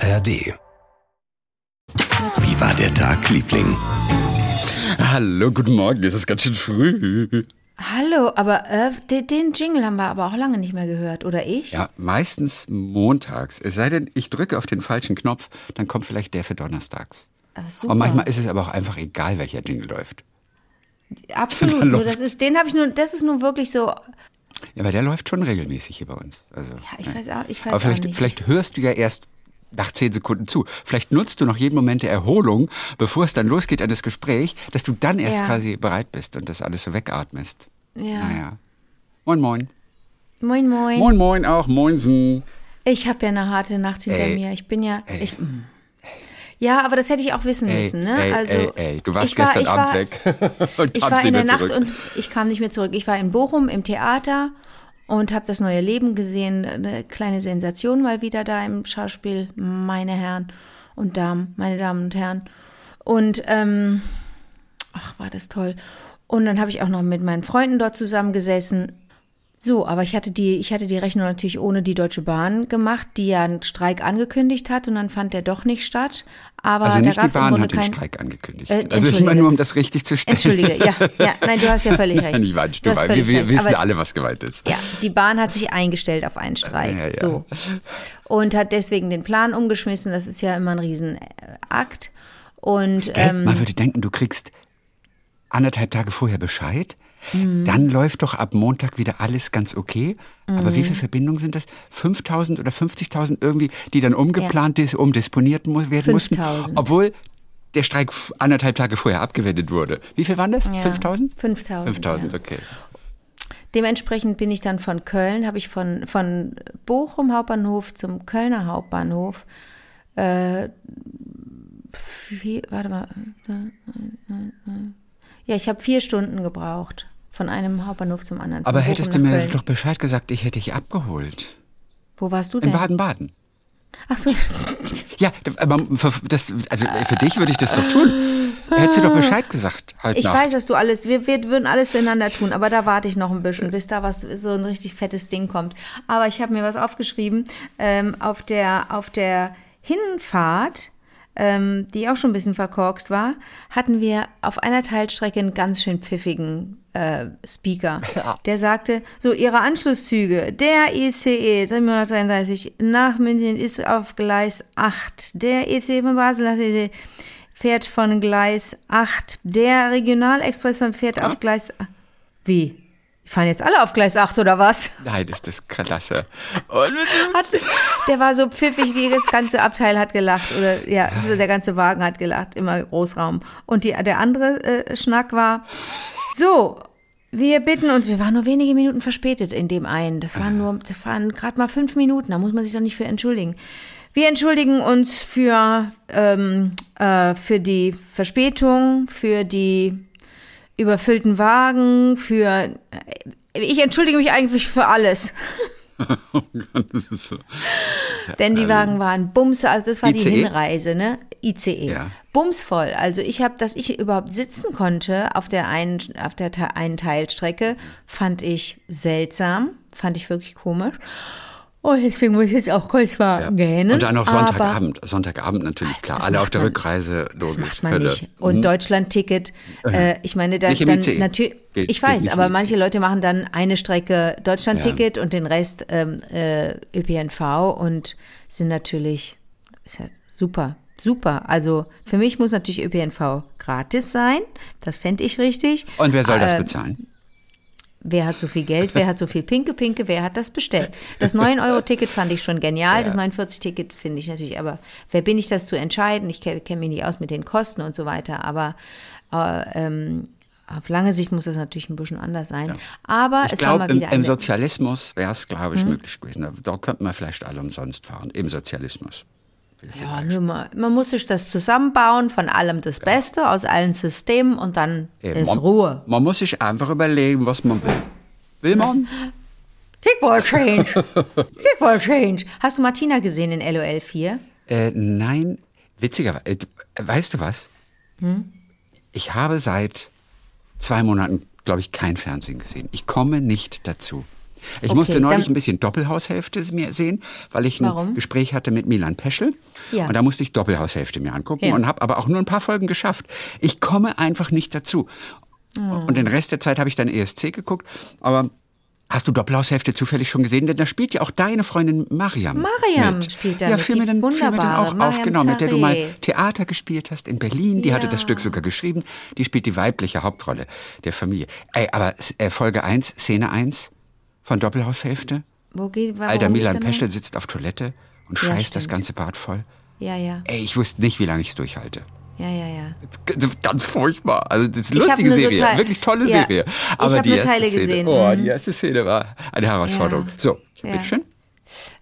ARD. Wie war der Tag, Liebling? Hallo, guten Morgen, es ist ganz schön früh. Hallo, aber äh, den, den Jingle haben wir aber auch lange nicht mehr gehört, oder ich? Ja, meistens montags. Es sei denn, ich drücke auf den falschen Knopf, dann kommt vielleicht der für donnerstags. Ah, super. Und manchmal ist es aber auch einfach egal, welcher Jingle läuft. Absolut. Nur das ist, den habe ich nur, das ist nun wirklich so. Ja, aber der läuft schon regelmäßig hier bei uns. Also, Ja, ich weiß auch, ich weiß aber auch vielleicht, nicht. vielleicht hörst du ja erst nach zehn Sekunden zu. Vielleicht nutzt du noch jeden Moment der Erholung, bevor es dann losgeht an das Gespräch, dass du dann erst Ja. quasi bereit bist und das alles so wegatmest. Ja. Naja. Moin, moin. Moin, moin. Moin, moin auch. Moinsen. Ich habe ja eine harte Nacht hinter Ey. mir. Ich bin ja. Ey. Ich, ja, aber das hätte ich auch wissen Ey, müssen, ne? ey, also, du warst ich war- gestern ich Abend war, weg und Ich kamst war nicht in der mehr Nacht und ich kam nicht mehr zurück. Ich war in Bochum im Theater und habe das neue Leben gesehen. Eine kleine Sensation mal wieder da im Schauspiel, meine Herren und Damen, meine Damen und Herren. Und ähm, ach, war das toll. Und dann habe ich auch noch mit meinen Freunden dort zusammengesessen. So, aber ich hatte die, ich hatte die Rechnung natürlich ohne die Deutsche Bahn gemacht, die ja einen Streik angekündigt hat und dann fand der doch nicht statt. Aber also da nicht gab die es im Bahn hat den. Streik angekündigt. Äh, also immer entschuldige. nur, um das richtig zu stellen. Entschuldige, ja, ja, nein, du hast ja völlig recht. Nicht Quatsch, Du du völlig wir, wir wissen Aber- alle, was gemeint ist. Ja, die Bahn hat sich eingestellt auf einen Streik. Ja, ja. So. Und hat deswegen den Plan umgeschmissen. Das ist ja immer ein Riesenakt. Und ähm, Man würde denken, du kriegst anderthalb Tage vorher Bescheid. Mhm. Dann läuft doch ab Montag wieder alles ganz okay. Aber Mhm. wie viele Verbindungen sind das? 5000 oder 50.000 irgendwie, die dann umgeplant, dis umdisponiert werden mussten? 5000. Obwohl der Streik anderthalb Tage vorher abgewendet wurde. Wie viel waren das? Ja. 5000? 5000, 5000, ja. okay. dementsprechend bin ich dann von Köln, habe ich von, von Bochum Hauptbahnhof zum Kölner Hauptbahnhof äh, vier, warte mal. Ja, ich habe vier Stunden gebraucht. Von einem Hauptbahnhof zum anderen. Aber hättest du mir Köln. doch Bescheid gesagt, ich hätte dich abgeholt. Wo warst du In denn? Baden-Baden. Ach so. Ja, aber für, das, also für dich würde ich das doch tun. Hättest du doch Bescheid gesagt heute Ich Nacht. weiß, dass du alles, wir, wir würden alles füreinander tun, aber da warte ich noch ein bisschen, bis da was, so ein richtig fettes Ding kommt. Aber ich habe mir was aufgeschrieben, ähm, auf der, auf der Hinfahrt, ähm, die auch schon ein bisschen verkorkst war, hatten wir auf einer Teilstrecke einen ganz schön pfiffigen äh, Speaker. Der sagte, so ihre Anschlusszüge, der ICE 733 nach München ist auf Gleis 8, der EC von Basel nach EC fährt von Gleis 8, der Regionalexpress von fährt auf Gleis Wie? Die fahren jetzt alle auf Gleis 8 oder was? Nein, ist das klasse. Hat, der war so pfiffig, das ganze Abteil hat gelacht oder ja, so der ganze Wagen hat gelacht, immer Großraum. Und die, der andere äh, Schnack war, so, wir bitten uns, wir waren nur wenige Minuten verspätet in dem einen. Das waren nur, das waren gerade mal fünf Minuten, da muss man sich doch nicht für entschuldigen. Wir entschuldigen uns für, ähm, äh, für die Verspätung, für die überfüllten Wagen, für. äh, Ich entschuldige mich eigentlich für alles. das ist so. Denn die Wagen waren bums, also das war die ICE? Hinreise, ne? ICE. Ja. Bumsvoll. Also ich habe, dass ich überhaupt sitzen konnte auf der einen, auf der einen Teilstrecke, fand ich seltsam, fand ich wirklich komisch. Und deswegen muss ich jetzt auch kurz mal Ja. gähnen. Und dann noch Sonntagabend. Sonntagabend natürlich, klar. Alle auf der man- Rückreise, logisch. Das macht man Hölle. nicht. Und Mhm. Deutschlandticket, äh, ich meine, da, Nicht dann natürlich, ich weiß, aber manche. Leute machen dann eine Strecke Deutschlandticket und den Rest ähm, äh, ÖPNV und sind natürlich ist ja super, super. Also für mich muss natürlich ÖPNV gratis sein. Das fände ich richtig. Und wer soll das Äh, bezahlen? Wer hat so viel Geld? Wer hat so viel Pinke Pinke? Wer hat das bestellt? Das 9-Euro-Ticket fand ich schon genial. Das 49-Ticket finde ich natürlich, aber wer bin ich, das zu entscheiden? Ich kenne mich nicht aus mit den Kosten und so weiter, aber äh, ähm, auf lange Sicht muss das natürlich ein bisschen anders sein. Aber Ich es war glaube, mal im, wieder im eine, Sozialismus wäre es, glaube Hm? ich, möglich gewesen. Da, da könnten wir vielleicht alle umsonst fahren. Im Sozialismus. Ja, nur mal, man muss sich das zusammenbauen, von allem das Beste, aus allen Systemen und dann Eben, ist man, Ruhe. Man muss sich einfach überlegen, was man will. Will man? Kickball Change. Kickball Change. Hast du Martina gesehen in LOL 4? Äh, nein, witzigerweise. Äh, weißt du was? Hm? Ich habe seit zwei Monaten, glaube ich, kein Fernsehen gesehen. Ich komme nicht dazu. Ich Okay, musste neulich ein bisschen Doppelhaushälfte mir sehen, weil ich ein Warum? Gespräch hatte mit Milan Peschel. Ja. Und da musste ich Doppelhaushälfte mir angucken Ja. und habe aber auch nur ein paar Folgen geschafft. Ich komme einfach nicht dazu. Oh. Und den Rest der Zeit habe ich dann ESC geguckt. Aber hast du Doppelhaushälfte zufällig schon gesehen? Denn da spielt ja auch deine Freundin Mariam. Mariam mit. spielt da ja, die mir dann, fiel mir dann wunderbare auch auf, Mariam genau, mit der du mal. Theater gespielt hast in Berlin. Die hatte das Ja. Stück sogar geschrieben. Die spielt die weibliche Hauptrolle der Familie. Ey, aber äh, Folge 1, Szene 1 von Doppelhaushälfte. Wo geht, warum Alter Milan Peschel sitzt auf Toilette und Ja, scheißt das stimmt. ganze Bad voll. Ja, ja, Ey, ich wusste nicht, wie lange ich es durchhalte. ja, ja, ja. Das Ganz furchtbar. Also das ist eine Ich lustige so Serie, Teil- wirklich tolle Ja, Serie. ich Aber hab die erste Teile Szene, gesehen. oh, Mhm. die erste Szene war eine Herausforderung. Ja. So, Ja. bitteschön.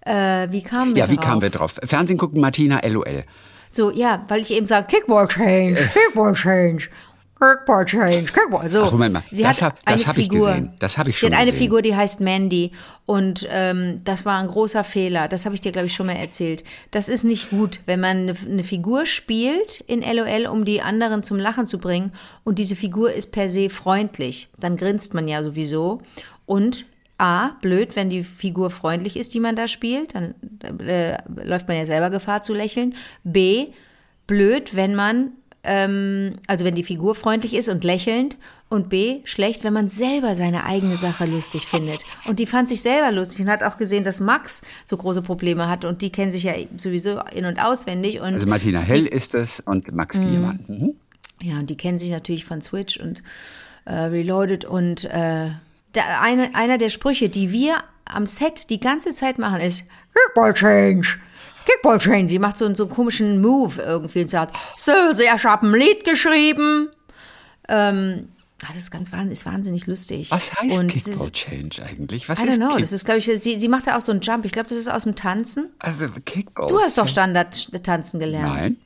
Äh, wie kamen wir Ja, wie drauf? kamen wir drauf? Fernsehen gucken, Martina LOL. So, ja, weil ich eben sage, Kickball Change, Kickball Change, Kickball Change, Kickball. So. Ach, Moment mal, Sie das hat hab- ich gesehen. Das hab ich Sie schon hat eine gesehen. Figur, die heißt Mandy. Und ähm, das war ein großer Fehler. Das habe ich dir, glaube ich, schon mal erzählt. Das ist nicht gut, wenn man eine, eine Figur spielt in LOL, um die anderen zum Lachen zu bringen. Und diese Figur ist per se freundlich. Dann grinst man ja sowieso. Und A, blöd, wenn die Figur freundlich ist, die man da spielt, dann äh, läuft man ja selber Gefahr zu lächeln. B, blöd, wenn man, ähm, also wenn die Figur freundlich ist und lächelnd. Und B, schlecht, wenn man selber seine eigene Sache lustig findet. Und die fand sich selber lustig und hat auch gesehen, dass Max so große Probleme hat. Und die kennen sich ja sowieso in- und auswendig. Und Also Martina Hell ist es und Max Giermann. Mhm. ja, und die kennen sich natürlich von Switch und äh, Reloaded und äh, der, eine, einer der Sprüche, die wir am Set die ganze Zeit machen, ist Kickball Change. Kickball Change. Die macht so, so einen komischen Move irgendwie und sagt, so, so, ich habe ein Lied geschrieben. Ähm, ah, das ist ganz ist wahnsinnig lustig. Was heißt und Kickball Change eigentlich? Was I don't ist know, Kick das ist, glaube ich, sie, sie macht da auch so einen Jump. Ich glaube, das ist aus dem Tanzen. also Kickball. Du hast doch Change. Standard-Tanzen gelernt. Nein,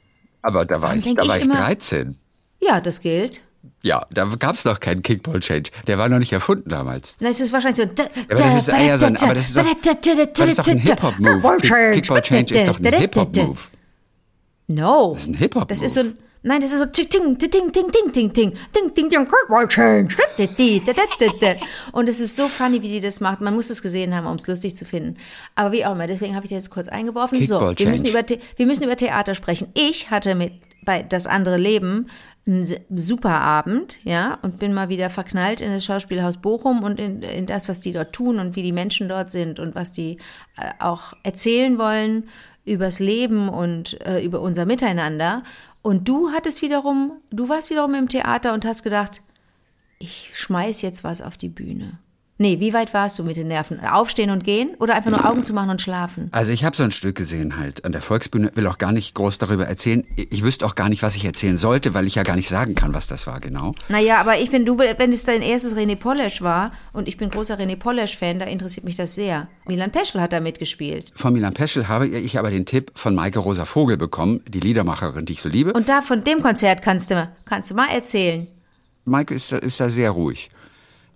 aber da war Warum ich, da ich war ich immer- 13. Ja, das gilt. Ja, da gab es noch keinen Kickball Change. Der war noch nicht erfunden damals. Na, es ist wahrscheinlich so. aber das ist eher so ein- aber das ist doch- das ist doch ein Hip-Hop-Move. Kick- Kickball Change ist doch ein Hip-Hop-Move. No. Das ist ein Hip-Hop-Move. Das ist so ein. Nein, das ist so ting, ting, ting, ting, ting, ting, ting, ting, ting, ting, Kickball Change. Und es ist so funny, wie sie das macht. Man muss es gesehen haben, um es lustig zu finden. Aber wie auch immer, deswegen habe ich das jetzt kurz eingeworfen. So, wir müssen, über, wir müssen über Theater sprechen. Ich hatte mit bei Das andere Leben se- super Abend, ja, und bin mal wieder verknallt in das Schauspielhaus Bochum und in, in das, was die dort tun und wie die Menschen dort sind und was die äh, auch erzählen wollen übers Leben und äh, über unser Miteinander. Und du hattest wiederum, du warst wiederum im Theater und hast gedacht, ich schmeiß jetzt was auf die Bühne. Nee, wie weit warst du mit den Nerven? Aufstehen und gehen oder einfach nur Augen zu machen und schlafen? Also ich habe so ein Stück gesehen halt an der Volksbühne, will auch gar nicht groß darüber erzählen. Ich wüsste auch gar nicht, was ich erzählen sollte, weil ich ja gar nicht sagen kann, was das war genau. Naja, aber ich bin, du, wenn es dein erstes René Polesch war und ich bin großer René Polesch-Fan, da interessiert mich das sehr. Milan Peschel hat da mitgespielt. Von Milan Peschel habe ich aber den Tipp von Maike Rosa Vogel bekommen, die Liedermacherin, die ich so liebe. Und da von dem Konzert kannst du, kannst du mal erzählen. Maike ist, ist da sehr ruhig.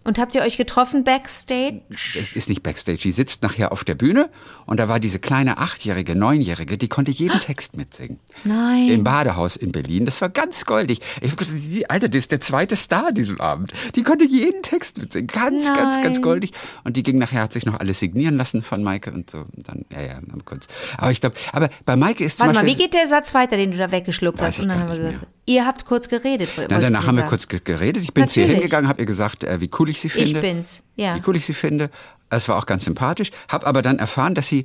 Und habt ihr euch getroffen backstage? Es ist nicht Backstage, die sitzt nachher auf der Bühne und da war diese kleine Achtjährige, Neunjährige, die konnte jeden Text mitsingen. Nein. Im Badehaus in Berlin. Das war ganz goldig. Ich hab gesagt, die- Alter, das ist der zweite Star diesem Abend. Die konnte jeden Text mitsingen. Ganz, ganz, ganz Nein. goldig. Und die ging nachher, hat sich noch alles signieren lassen von Maike und so. Und dann, ja, ja, mal kurz. Aber ich glaube, aber bei Maike ist zum Warte mal, Beispiel. wie geht der Satz weiter, den du da weggeschluckt hast? ich Und dann gar haben wir nicht gesagt, ihr habt kurz geredet. Na, danach haben wir kurz ge- geredet. Ich bin zu ihr hingegangen, habe ihr gesagt, äh, wie cool ich sie finde. Ich bin's, ja. Wie cool ich sie finde. Es war auch ganz sympathisch. Habe aber dann erfahren, dass sie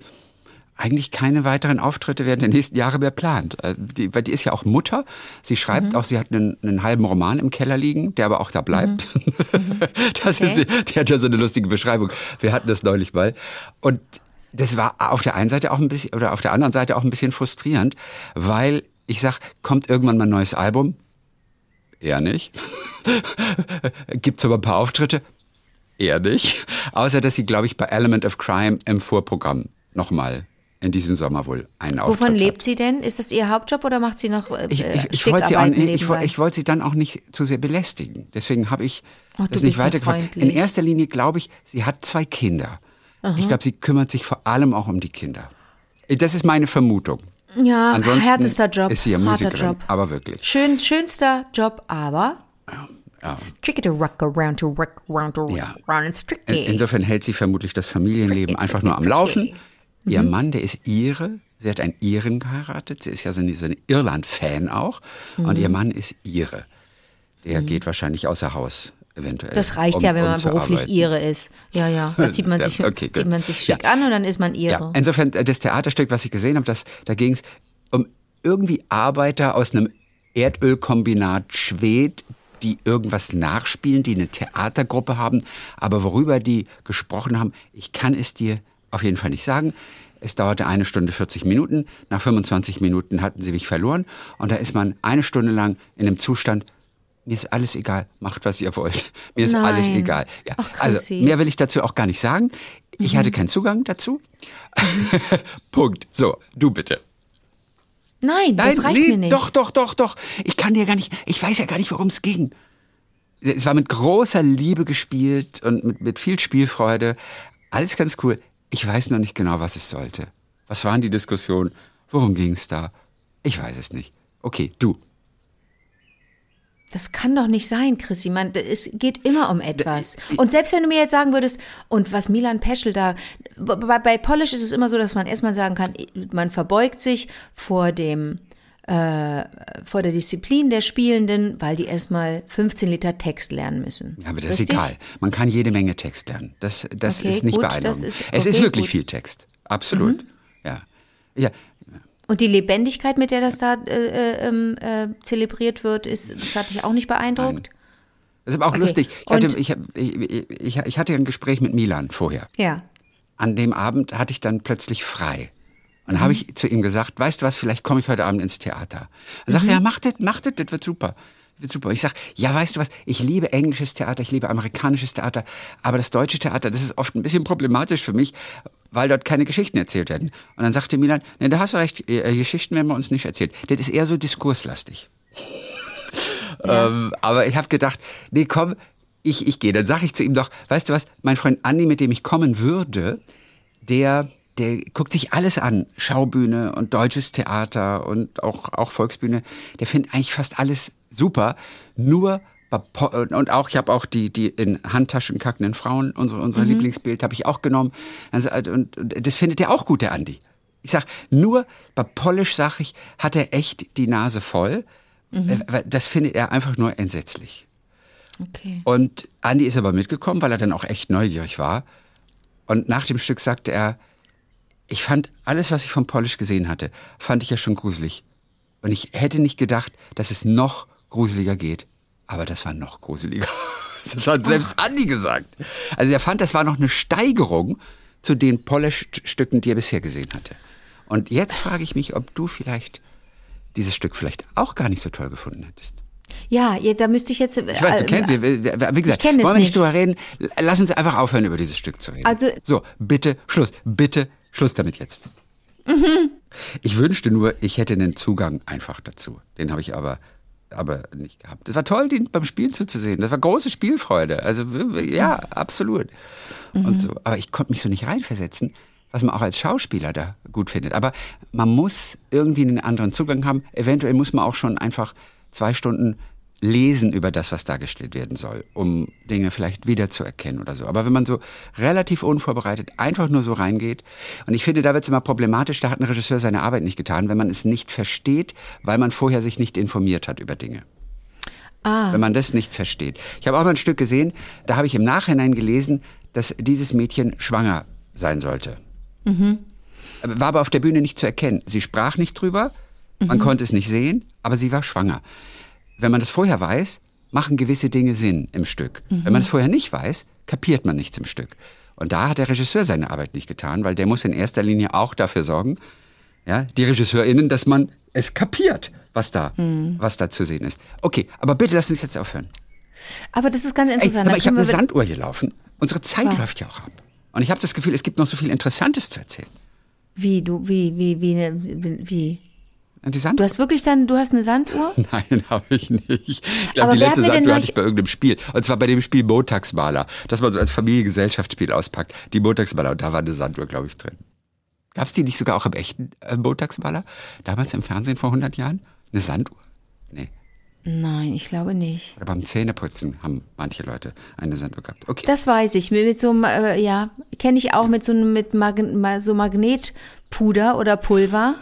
eigentlich keine weiteren Auftritte während der nächsten Jahre mehr plant. Äh, Die, weil die ist ja auch Mutter. Sie schreibt Mhm. auch, sie hat einen, einen halben Roman im Keller liegen, der aber auch da bleibt. Das Mhm. Okay. ist, die hat ja so eine lustige Beschreibung. Wir hatten das neulich mal. Und das war auf der einen Seite auch ein bisschen, oder auf der anderen Seite auch ein bisschen frustrierend, weil ich sag, kommt irgendwann mal ein neues Album? Eher nicht. Gibt's aber ein paar Auftritte? Eher nicht. Außer, dass sie, glaube ich, bei Element of Crime im Vorprogramm nochmal in diesem Sommer wohl einen Auftritt Wovon hat. lebt sie denn? Ist das ihr Hauptjob oder macht sie noch äh, Ich, ich, ich wollte sie, auch, ich, ich wollte sie dann auch nicht zu sehr belästigen. Deswegen habe ich Ach, das nicht weitergefragt. In erster Linie glaube ich, sie hat zwei Kinder. Ich glaube, sie kümmert sich vor allem auch um die Kinder. Das ist meine Vermutung. Ja, Ansonsten härtester Job. ist sie ja Musikerin, Job. aber wirklich. Schön, schönster Job, aber It's tricky to rock around, to rock around, to rock Ja. around. It's In, tricky. insofern hält sie vermutlich das Familienleben einfach nur am Laufen. Ihr Mann, der ist Ire. Sie hat einen Iren geheiratet. Sie ist ja so eine, so eine Irland-Fan auch. Und ihr Mann ist Ire. Der geht wahrscheinlich außer Haus, eventuell. Das reicht um- ja, wenn um man beruflich arbeiten. Ire ist. Ja, ja. Da zieht man Ja, sich, okay, zieht man sich schick Ja. an und dann ist man Ire. Ja, insofern, äh, das Theaterstück, was ich gesehen habe, das, da ging es um irgendwie Arbeiter aus einem Erdölkombinat Schwed, die irgendwas nachspielen, die eine Theatergruppe haben, aber worüber die gesprochen haben, ich kann es dir auf jeden Fall nicht sagen. Es dauerte eine Stunde 40 Minuten. Nach 25 Minuten hatten sie mich verloren. Und da ist man eine Stunde lang in einem Zustand, mir ist alles egal, macht was ihr wollt. Mir ist Nein. alles egal. Ja, Ach, also mehr will ich dazu auch gar nicht sagen. Ich hatte keinen Zugang dazu. Punkt. So, du bitte. Nein, das reicht nee, mir nicht. Doch, doch, doch, doch. Ich kann dir gar nicht, ich weiß ja gar nicht, worum es ging. Es war mit großer Liebe gespielt und mit, mit viel Spielfreude. Alles ganz cool. Ich weiß noch nicht genau, was es sollte. Was waren die Diskussionen? Worum ging es da? Ich weiß es nicht. Okay, du. Das kann doch nicht sein, Chrissy. Man, es geht immer um etwas. Und selbst wenn du mir jetzt sagen würdest, und was Milan Peschel da, bei, bei Polish ist es immer so, dass man erstmal sagen kann, man verbeugt sich vor dem, äh, vor der Disziplin der Spielenden, weil die erstmal 15 Liter Text lernen müssen. Ja, aber das Richtig? ist egal. Man kann jede Menge Text lernen. Das, das Okay, ist nicht gut, beeindruckend. ist- es ist okay, wirklich gut. Mhm. viel Text. Absolut. Ja. Ja, Und die Lebendigkeit, mit der das da äh, äh, ähm, äh, zelebriert wird, ist, das hat dich auch nicht beeindruckt? Das ist aber auch Okay. lustig. Ich hatte, ich, ich, ich, hatte ein Gespräch mit Milan vorher. Ja. An dem Abend hatte ich dann plötzlich frei. Und habe ich zu ihm gesagt, weißt du was, vielleicht komme ich heute Abend ins Theater. Dann sagt er, ja, mach das, mach das, das wird super. Das wird super. Ich sag, ja, weißt du was, ich liebe englisches Theater, ich liebe amerikanisches Theater, aber das deutsche Theater, das ist oft ein bisschen problematisch für mich, weil dort keine Geschichten erzählt werden. Und dann sagte Milan, ne, da hast du recht, äh, Geschichten werden bei uns nicht erzählt. Das ist eher so diskurslastig. Ähm, aber ich habe gedacht, nee, komm, ich, ich gehe. Dann sage ich zu ihm doch, weißt du was, mein Freund Andi, mit dem ich kommen würde, der, der guckt sich alles an. Schaubühne und deutsches Theater und auch, auch Volksbühne. Der findet eigentlich fast alles super. Nur und auch, ich habe auch die, die in Handtaschen kackenden Frauen, unsere, unser Lieblingsbild, habe ich auch genommen. Also, und, und das findet er auch gut, der Andi. Ich sag, nur bei Polish, sag ich, hat er echt die Nase voll. Äh, weil Das findet er einfach nur entsetzlich. Okay. Und Andi ist aber mitgekommen, weil er dann auch echt neugierig war. Und nach dem Stück sagte er, ich fand alles, was ich vom Polish gesehen hatte, fand ich ja schon gruselig. Und ich hätte nicht gedacht, dass es noch gruseliger geht. Aber das war noch gruseliger. Das hat selbst Andi gesagt. Also er fand, das war noch eine Steigerung zu den Polish-Stücken, die er bisher gesehen hatte. Und jetzt frage ich mich, ob du vielleicht dieses Stück vielleicht auch gar nicht so toll gefunden hättest. Ja, da müsste ich jetzt. Ich weiß, du kennst, wie, wie gesagt, wollen wir nicht nicht. drüber reden. Lass uns einfach aufhören, über dieses Stück zu reden. Also- so, bitte, Schluss, bitte, Schluss damit jetzt. Mhm. Ich wünschte nur, ich hätte einen Zugang einfach dazu. Den habe ich aber, aber nicht gehabt. Das war toll, den beim Spielen zuzusehen. Das war große Spielfreude. Also, ja, absolut. Mhm. Und so. Aber ich konnte mich so nicht reinversetzen, was man auch als Schauspieler da gut findet. Aber man muss irgendwie einen anderen Zugang haben. Eventuell muss man auch schon einfach zwei Stunden lesen über das, was dargestellt werden soll, um Dinge vielleicht wiederzuerkennen oder so. Aber wenn man so relativ unvorbereitet einfach nur so reingeht, und ich finde, da wird es immer problematisch, da hat ein Regisseur seine Arbeit nicht getan, wenn man es nicht versteht, weil man vorher sich nicht informiert hat über Dinge. Ah. Wenn man das nicht versteht. Ich habe auch mal ein Stück gesehen, da habe ich im Nachhinein gelesen, dass dieses Mädchen schwanger sein sollte. War aber auf der Bühne nicht zu erkennen. Sie sprach nicht drüber, man konnte es nicht sehen, aber sie war schwanger. Wenn man das vorher weiß, machen gewisse Dinge Sinn im Stück. Wenn man es vorher nicht weiß, kapiert man nichts im Stück. Und da hat der Regisseur seine Arbeit nicht getan, weil der muss in erster Linie auch dafür sorgen, ja, die RegisseurInnen, dass man es kapiert, was da, was da zu sehen ist. Okay, aber bitte lass uns jetzt aufhören. Aber das ist ganz Ey, interessant. aber Da ich habe eine Sanduhr hier laufen. Unsere Zeit läuft ja auch ab. Und ich habe das Gefühl, es gibt noch so viel Interessantes zu erzählen. Wie, du, wie, wie, wie, wie, Die Du Sanduhr? hast wirklich dann, du hast eine Sanduhr? Nein, habe ich nicht. Ich glaube, die letzte Sanduhr hatte ich bei irgendeinem Spiel. Und zwar bei dem Spiel Montagsmaler. Das man so als Familiengesellschaftsspiel auspackt. Die Montagsmaler. Und da war eine Sanduhr, glaube ich, drin. Gab es die nicht sogar auch im echten äh, Montagsmaler? Damals im Fernsehen vor 100 Jahren? Eine Sanduhr? Nee. Nein, ich glaube nicht. Oder beim Zähneputzen haben manche Leute eine Sendung gehabt. Okay. Das weiß ich. Mit so einem, äh, ja, kenne ich auch mit so einem mit Mag so Magnetpuder oder Pulver.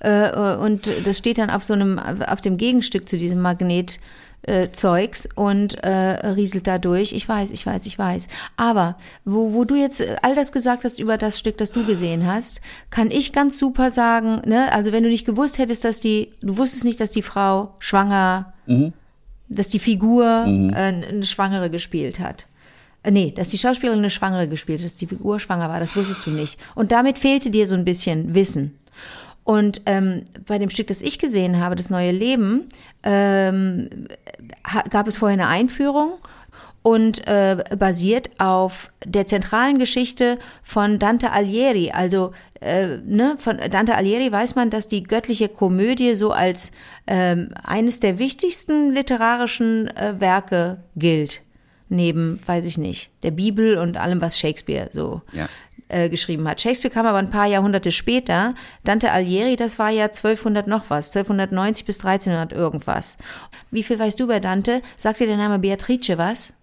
Äh, äh, und das steht dann auf so einem, auf dem Gegenstück zu diesem Magnet. Äh, Zeugs und äh, rieselt da durch. Ich weiß, ich weiß, ich weiß. Aber wo, wo du jetzt all das gesagt hast über das Stück, das du gesehen hast, kann ich ganz super sagen, ne, also wenn du nicht gewusst hättest, dass die, du wusstest nicht, dass die Frau schwanger, mhm. dass die Figur mhm. äh, eine Schwangere gespielt hat. Äh, nee, dass die Schauspielerin eine Schwangere gespielt hat, dass die Figur schwanger war, das wusstest du nicht. Und damit fehlte dir so ein bisschen Wissen. Und ähm, bei dem Stück, das ich gesehen habe, das neue Leben, ähm, gab es vorher eine Einführung und äh, basiert auf der zentralen Geschichte von Dante Alighieri. Also äh, ne, von Dante Alighieri weiß man, dass die göttliche Komödie so als ähm, eines der wichtigsten literarischen äh, Werke gilt. Neben, weiß ich nicht, der Bibel und allem, was Shakespeare so ja äh, geschrieben hat. Shakespeare kam aber ein paar Jahrhunderte später. Dante Alighieri, das war ja 1200 noch was, 1290 bis 1300 irgendwas. Wie viel weißt du über Dante? Sagt dir der Name Beatrice was?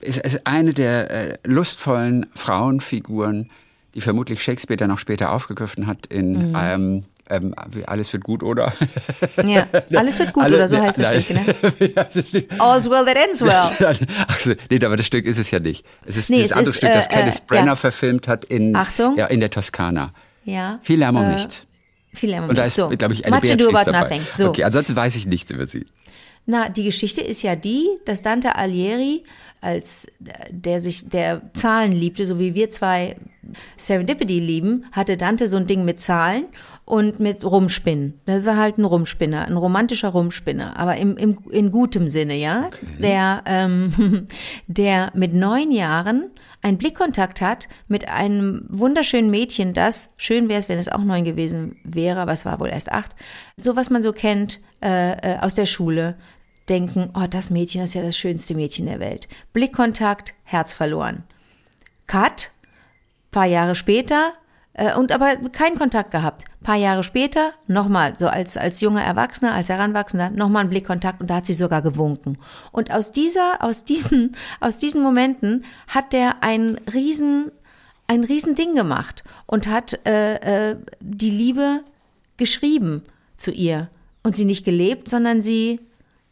Es ist eine der äh, lustvollen Frauenfiguren, die vermutlich Shakespeare dann auch später aufgegriffen hat in mhm. ähm, ähm, alles wird gut, oder? Ja, alles wird gut, Alle, oder so heißt das Stück, ne? All's well that ends well. Achso, nee, aber das Stück ist es ja nicht. Es ist nee, das andere ist, Stück, das äh, Kenneth äh, Brenner ja. verfilmt hat in, Achtung. Ja, in der Toskana. Ja. Viel Lärm um äh, nichts. Viel Lärm um nichts. Und da ist, so. glaube ich, eine Much Beatrice about dabei. nothing. So. Okay, ansonsten weiß ich nichts über sie. Na, die Geschichte ist ja die, dass Dante Alighieri als der sich der Zahlen liebte, so wie wir zwei Serendipity lieben, hatte Dante so ein Ding mit Zahlen und mit Rumspinnen. Das war halt ein Rumspinner, ein romantischer Rumspinner, aber im, im, in gutem Sinne, ja. Okay. Der, ähm, der mit neun Jahren einen Blickkontakt hat mit einem wunderschönen Mädchen, das schön wäre es, wenn es auch neun gewesen wäre, aber es war wohl erst acht. So was man so kennt äh, äh, aus der Schule. Denken, oh, das Mädchen ist ja das schönste Mädchen der Welt. Blickkontakt, Herz verloren. Cut, paar Jahre später, und aber keinen Kontakt gehabt. paar Jahre später nochmal, so als, als junger Erwachsener, als Heranwachsender, nochmal einen Blickkontakt und da hat sie sogar gewunken. Und aus dieser, aus diesen, aus diesen Momenten hat der ein riesen, ein riesen Ding gemacht und hat äh, äh, die Liebe geschrieben zu ihr und sie nicht gelebt, sondern sie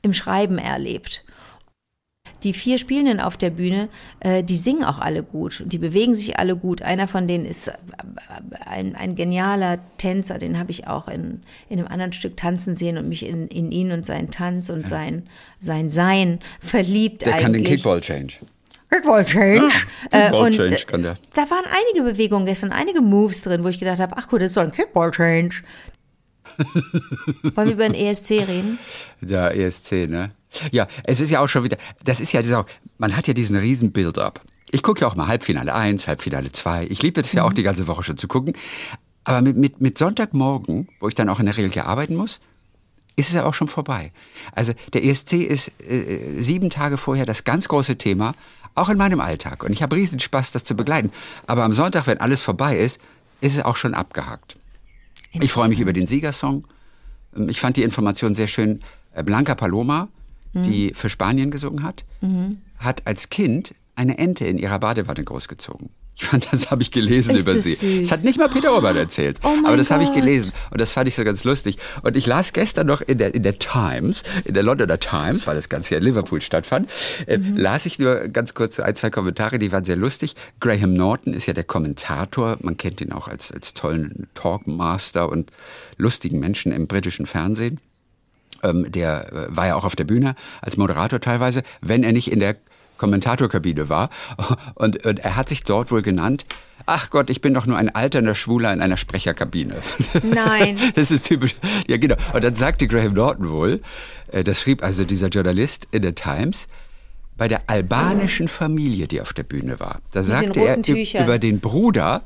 im Schreiben erlebt die vier Spielenden auf der Bühne, äh, die singen auch alle gut. Die bewegen sich alle gut. Einer von denen ist äh, ein, ein genialer Tänzer, den habe ich auch in, in einem anderen Stück tanzen sehen und mich in, in ihn und seinen Tanz und ja. sein, sein Sein verliebt der eigentlich. kann den Kickball change. Kickball Change. Ja, Kickball äh, Change kann der. Da waren einige Bewegungen gestern, einige Moves drin, wo ich gedacht habe, ach gut, das ist doch ein Kickball Change. Wollen wir über den ESC reden? Ja, ESC, ne? Ja, es ist ja auch schon wieder, das ist ja auch, man hat ja diesen riesen Build-up. Ich gucke ja auch mal Halbfinale 1, Halbfinale 2. Ich liebe das ja auch mhm. die ganze Woche schon zu gucken. Aber mit, mit, mit Sonntagmorgen, wo ich dann auch in der Regel hier arbeiten muss, ist es ja auch schon vorbei. Also der ESC ist äh, sieben Tage vorher das ganz große Thema, auch in meinem Alltag. Und ich habe riesen Spaß, das zu begleiten. Aber am Sonntag, wenn alles vorbei ist, ist es auch schon abgehakt. Ich freue mich über den Siegersong. Ich fand die Information sehr schön. Äh, Blanca Paloma, die für Spanien gesungen hat, mhm. hat als Kind eine Ente in ihrer Badewanne großgezogen. Ich fand, das habe ich gelesen Ist über sie. Süß. Das hat nicht mal Peter Urban erzählt. Oh aber das habe ich gelesen. Und das fand ich so ganz lustig. Und ich las gestern noch in der, in der Times, in der Londoner Times, weil das Ganze hier in Liverpool stattfand, äh, mhm. las ich nur ganz kurz ein, zwei Kommentare, die waren sehr lustig. Graham Norton ist ja der Kommentator. Man kennt ihn auch als, als tollen Talkmaster und lustigen Menschen im britischen Fernsehen. Ähm, der äh, war ja auch auf der Bühne als Moderator teilweise, wenn er nicht in der Kommentatorkabine war. Und, und er hat sich dort wohl genannt, ach Gott, ich bin doch nur ein alternder Schwuler in einer Sprecherkabine. Nein. Das ist typisch. Ja, genau. Und dann sagte Graham Norton wohl, äh, das schrieb also dieser Journalist in der Times, bei der albanischen Familie, die auf der Bühne war. Da Mit sagte er Tüchern. über den Bruder,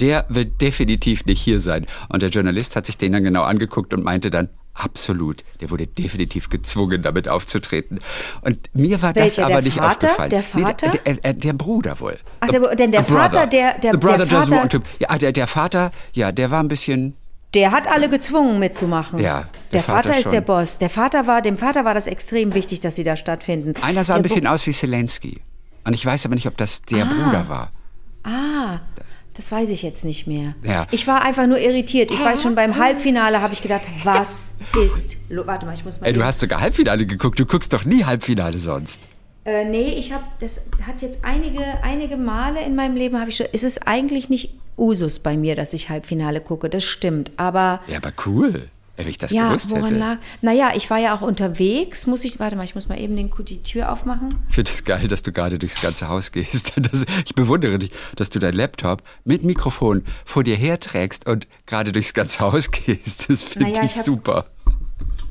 der wird definitiv nicht hier sein. Und der Journalist hat sich den dann genau angeguckt und meinte dann, absolut, der wurde definitiv gezwungen, damit aufzutreten. Und mir war Welcher, das aber nicht Vater? aufgefallen. Der Vater? Nee, der, der, der Bruder wohl. Ach, der, denn der. Vater, der, der, The brother der doesn't Vater, want to. Ja, der, der Vater, ja, der war ein bisschen Der hat alle gezwungen mitzumachen. Ja, der der, Vater, Vater ist der. Boss. Der Vater war, dem Vater war das extrem wichtig, dass sie da stattfinden. Einer sah ein bisschen Bu- aus wie Zelensky. Und ich weiß aber nicht, ob das der Bruder war. Ah, das weiß ich jetzt nicht mehr. Ja. Ich war einfach nur irritiert. Ich weiß schon beim Halbfinale habe ich gedacht, was ist? Warte mal, ich muss mal. Ey, du hast sogar Halbfinale geguckt. Du guckst doch nie Halbfinale sonst. Äh, nee, ich habe, das hat jetzt einige, einige Male in meinem Leben habe ich schon. Es ist eigentlich nicht Usus bei mir, dass ich Halbfinale gucke. Das stimmt, aber Ja, aber cool. Wenn ich das ja, gewusst woran hätte. lag? Naja, ich war ja auch unterwegs. Muss ich, warte mal, ich muss mal eben den, die Tür aufmachen. Ich finde es geil, dass du gerade durchs ganze Haus gehst. Das, ich bewundere dich, dass du deinen Laptop mit Mikrofon vor dir herträgst und gerade durchs ganze Haus gehst. Das finde Naja, ich, ich hab- super.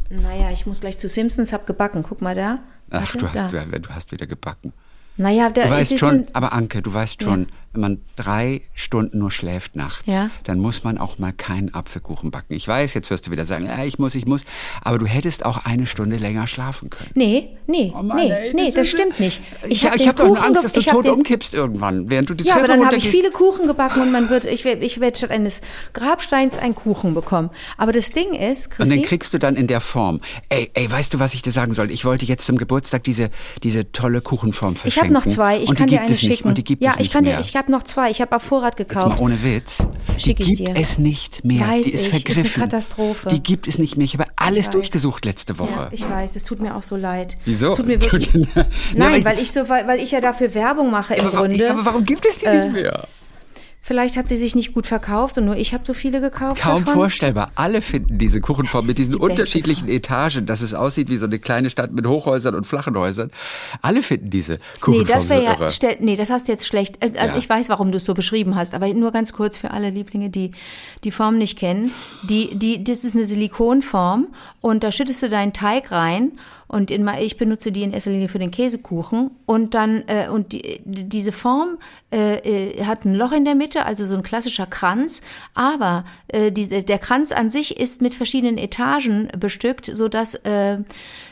Naja, ich muss gleich zu Simpsons, hab gebacken. Guck mal da. Ach, Warte, du hast, da. du, hast wieder gebacken. Naja, da, Du weißt schon, aber Anke, du weißt schon, wenn man drei Stunden nur schläft nachts, Ja. dann muss man auch mal keinen Apfelkuchen backen. Ich weiß, jetzt wirst du wieder sagen, ja, ich muss, ich muss, aber du hättest auch eine Stunde länger schlafen können. Nee, nee, Oh Mann, nee, ey, nee, das stimmt nicht. Ich, hab ich den habe doch nur Angst, dass du ich hab tot den- umkippst irgendwann, während du die Ja, aber Treppe dann habe ich viele Kuchen gebacken und man wird, ich werde ich werd statt eines Grabsteins einen Kuchen bekommen. Aber das Ding ist, Und dann Chrissy, kriegst du dann in der Form. Ey, ey, weißt du, was ich dir sagen soll? Ich wollte jetzt zum Geburtstag diese, diese tolle Kuchenform ich verschenken. habe noch zwei. Ich und kann die dir gibt eine es nicht. schicken. Und die gibt ja, es nicht ich kann mehr. dir, ich habe noch zwei. Ich habe auf Vorrat Jetzt mal gekauft. ohne Witz. Schick die ich gibt dir. es nicht mehr. Weiß die ist ich, ist eine vergriffen. Katastrophe. Die gibt es nicht mehr. Ich habe alles weiß. durchgesucht letzte Woche. Ja, ich weiß, es tut mir auch so leid. Wieso? Es tut mir wirklich. Nein, ich- weil ich so, weil, weil ich ja dafür Werbung mache im aber, Grunde. aber warum gibt es die Äh, nicht mehr? Vielleicht hat sie sich nicht gut verkauft und nur ich habe so viele gekauft. Kaum davon. vorstellbar. Alle finden diese Kuchenform mit diesen die unterschiedlichen Etagen, dass es aussieht wie so eine kleine Stadt mit Hochhäusern und flachen Häusern. Alle finden diese Nee, Kuchenform das wäre ja, stell, nee, das hast du jetzt schlecht. Äh, also Ja. Ich weiß, warum du es so beschrieben hast, aber nur ganz kurz für alle Lieblinge, die die Form nicht kennen. Die, die, das ist eine Silikonform und da schüttest du deinen Teig rein und in, ich benutze die in erster Linie für den Käsekuchen und dann äh, und die, diese Form äh, äh, hat ein Loch in der Mitte, also so ein klassischer Kranz, aber äh, diese, der Kranz an sich ist mit verschiedenen Etagen bestückt, so dass äh,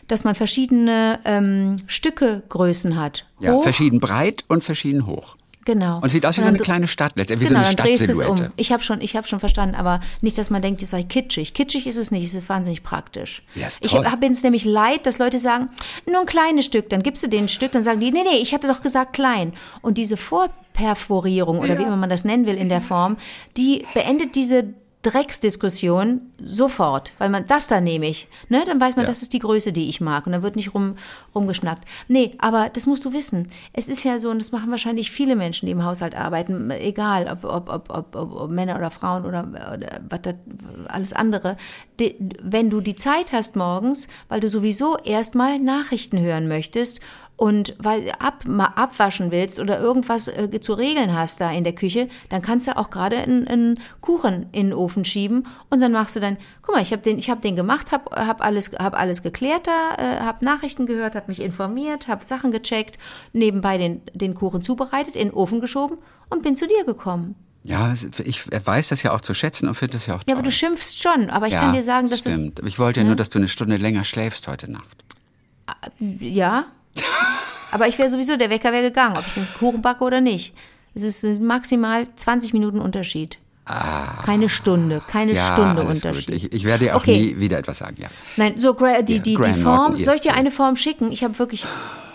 dass man verschiedene ähm, Stücke Größen hat. Ja, Hoch, verschieden breit und verschieden hoch. Genau. Und sieht aus wie so eine kleine Stadt, letztendlich wie Genau, so eine dann drehst du es Stadtsilhouette. um. Ich habe schon, ich habe schon verstanden, aber nicht, dass man denkt, es sei kitschig. Kitschig ist es nicht, es ist wahnsinnig praktisch. Ja, ist ich toll. habe es nämlich leid, dass Leute sagen, nur ein kleines Stück, dann gibst du denen ein Stück, dann sagen die, nee, nee, ich hatte doch gesagt klein. Und diese Vorperforierung oder wie immer man das nennen will in der Form, die beendet diese Drecksdiskussion sofort, weil man das da nehme ich, ne, dann weiß man, Ja. das ist die Größe, die ich mag und dann wird nicht rum rumgeschnackt. Nee, aber das musst du wissen. Es ist ja so und das machen wahrscheinlich viele Menschen, die im Haushalt arbeiten, egal ob, ob, ob, ob, ob, ob Männer oder Frauen oder, oder was das, alles andere. Die, wenn du die Zeit hast morgens, weil du sowieso erstmal Nachrichten hören möchtest und weil ab, mal abwaschen willst oder irgendwas äh, zu regeln hast da in der Küche, dann kannst du auch gerade einen, einen Kuchen in den Ofen schieben und dann machst du dann, guck mal, ich habe den, ich habe den gemacht, habe hab alles, hab alles geklärt da, äh, habe Nachrichten gehört, habe mich informiert, habe Sachen gecheckt, nebenbei den, den Kuchen zubereitet, in den Ofen geschoben und bin zu dir gekommen. Ja, ich weiß das ja auch zu schätzen und finde das ja auch toll. Ja, aber du schimpfst schon, aber ich ja, kann dir sagen, dass das stimmt. Aber ich wollte ja nur, dass du eine Stunde länger schläfst heute Nacht. Ja. Aber ich wäre sowieso, der Wecker wäre gegangen, ob ich den Kuchen backe oder nicht. Es ist maximal 20 Minuten Unterschied. Keine Stunde, keine Ah. Ja, Stunde Unterschied. Gut. Ich, ich werde dir auch Okay. nie wieder etwas sagen, ja. Nein, so Gra die, die, die Form, soll ich dir eine Form schicken? Ich habe wirklich,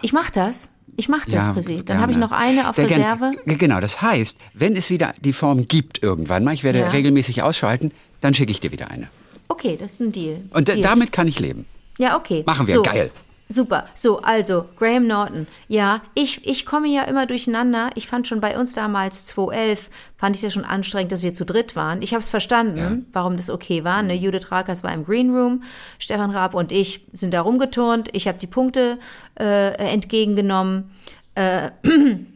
ich mache das. Ich mache das, ja, Chrissy. Dann gerne. habe ich noch eine auf gern. Reserve. G- Genau, das heißt, wenn es wieder die Form gibt irgendwann mal, ich werde Ja. regelmäßig ausschalten, dann schicke ich dir wieder eine. Okay, das ist ein Deal. Und Deal. damit kann ich leben. Ja, okay. Machen wir, so, geil. Super. So, also, Graham Norton. Ja, ich, ich komme ja immer durcheinander. Ich fand schon bei uns damals 2011, fand ich das schon anstrengend, dass wir zu dritt waren. Ich habe es verstanden, warum das okay war. Ne? Judith Rakers war im Green Room, Stefan Raab und ich sind da rumgeturnt. Ich habe die Punkte äh, entgegengenommen. Äh,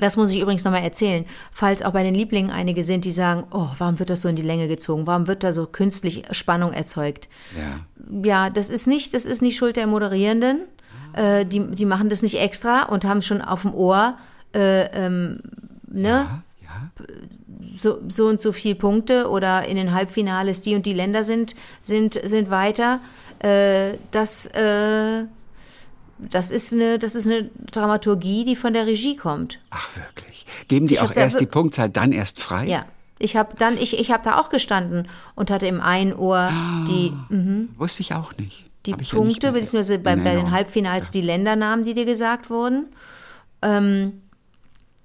Das muss ich übrigens nochmal erzählen, falls auch bei den Lieblingen einige sind, die sagen, oh, warum wird das so in die Länge gezogen? Warum wird da so künstlich Spannung erzeugt? Ja. Ja, das ist nicht, das ist nicht Schuld der Moderierenden. Äh, die, die machen das nicht extra und haben schon auf dem Ohr, äh, ähm, ne? Ja. So, so und so viel Punkte oder in den Halbfinales die und die Länder sind, sind, sind weiter. Äh, das, äh, das ist eine, das ist eine Dramaturgie, die von der Regie kommt. Ach, wirklich. Geben die Ich auch erst die Punktzahl, dann erst frei? Ja, Ich habe dann, ich, ich habe da auch gestanden und hatte im einen Ohr die, mhm, Wusste ich auch nicht. die ja Punkte, mehr beziehungsweise bei, bei den. Halbfinals die Ländernamen, die dir gesagt wurden. Ähm,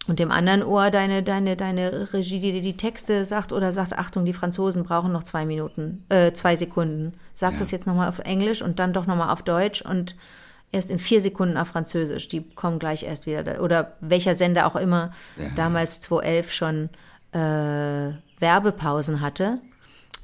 und im anderen Ohr deine, deine, deine Regie, die dir die Texte sagt oder sagt, Achtung, die Franzosen brauchen noch zwei Minuten, äh, zwei Sekunden. Sag Ja. das jetzt nochmal auf Englisch und dann doch nochmal auf Deutsch und erst in vier Sekunden auf Französisch. Die kommen gleich erst wieder. Da. Oder welcher Sender auch immer Ja. damals 2011 schon äh, Werbepausen hatte.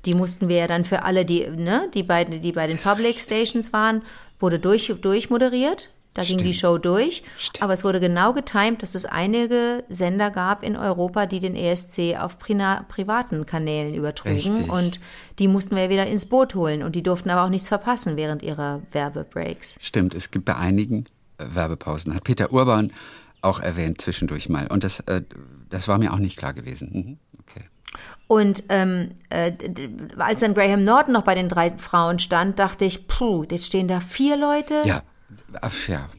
Die mussten wir ja dann für alle, die, ne, die, beiden, die bei den Public Stations waren, wurde durch, durchmoderiert. Da ging die Stimmt. Show durch. Stimmt. Aber es wurde genau getimt, dass es einige Sender gab in Europa, die den ESC auf prina, privaten Kanälen übertrugen. Richtig. Und die mussten wir wieder ins Boot holen. Und die durften aber auch nichts verpassen während ihrer Werbebreaks. Stimmt, es gibt bei einigen äh, Werbepausen, hat Peter Urban auch erwähnt zwischendurch mal. Und das, äh, das war mir auch nicht klar gewesen. Mhm. Okay. Und ähm, äh, als dann Graham Norton noch bei den drei Frauen stand, dachte ich, puh, jetzt stehen da vier Leute. Ja, ach, ja.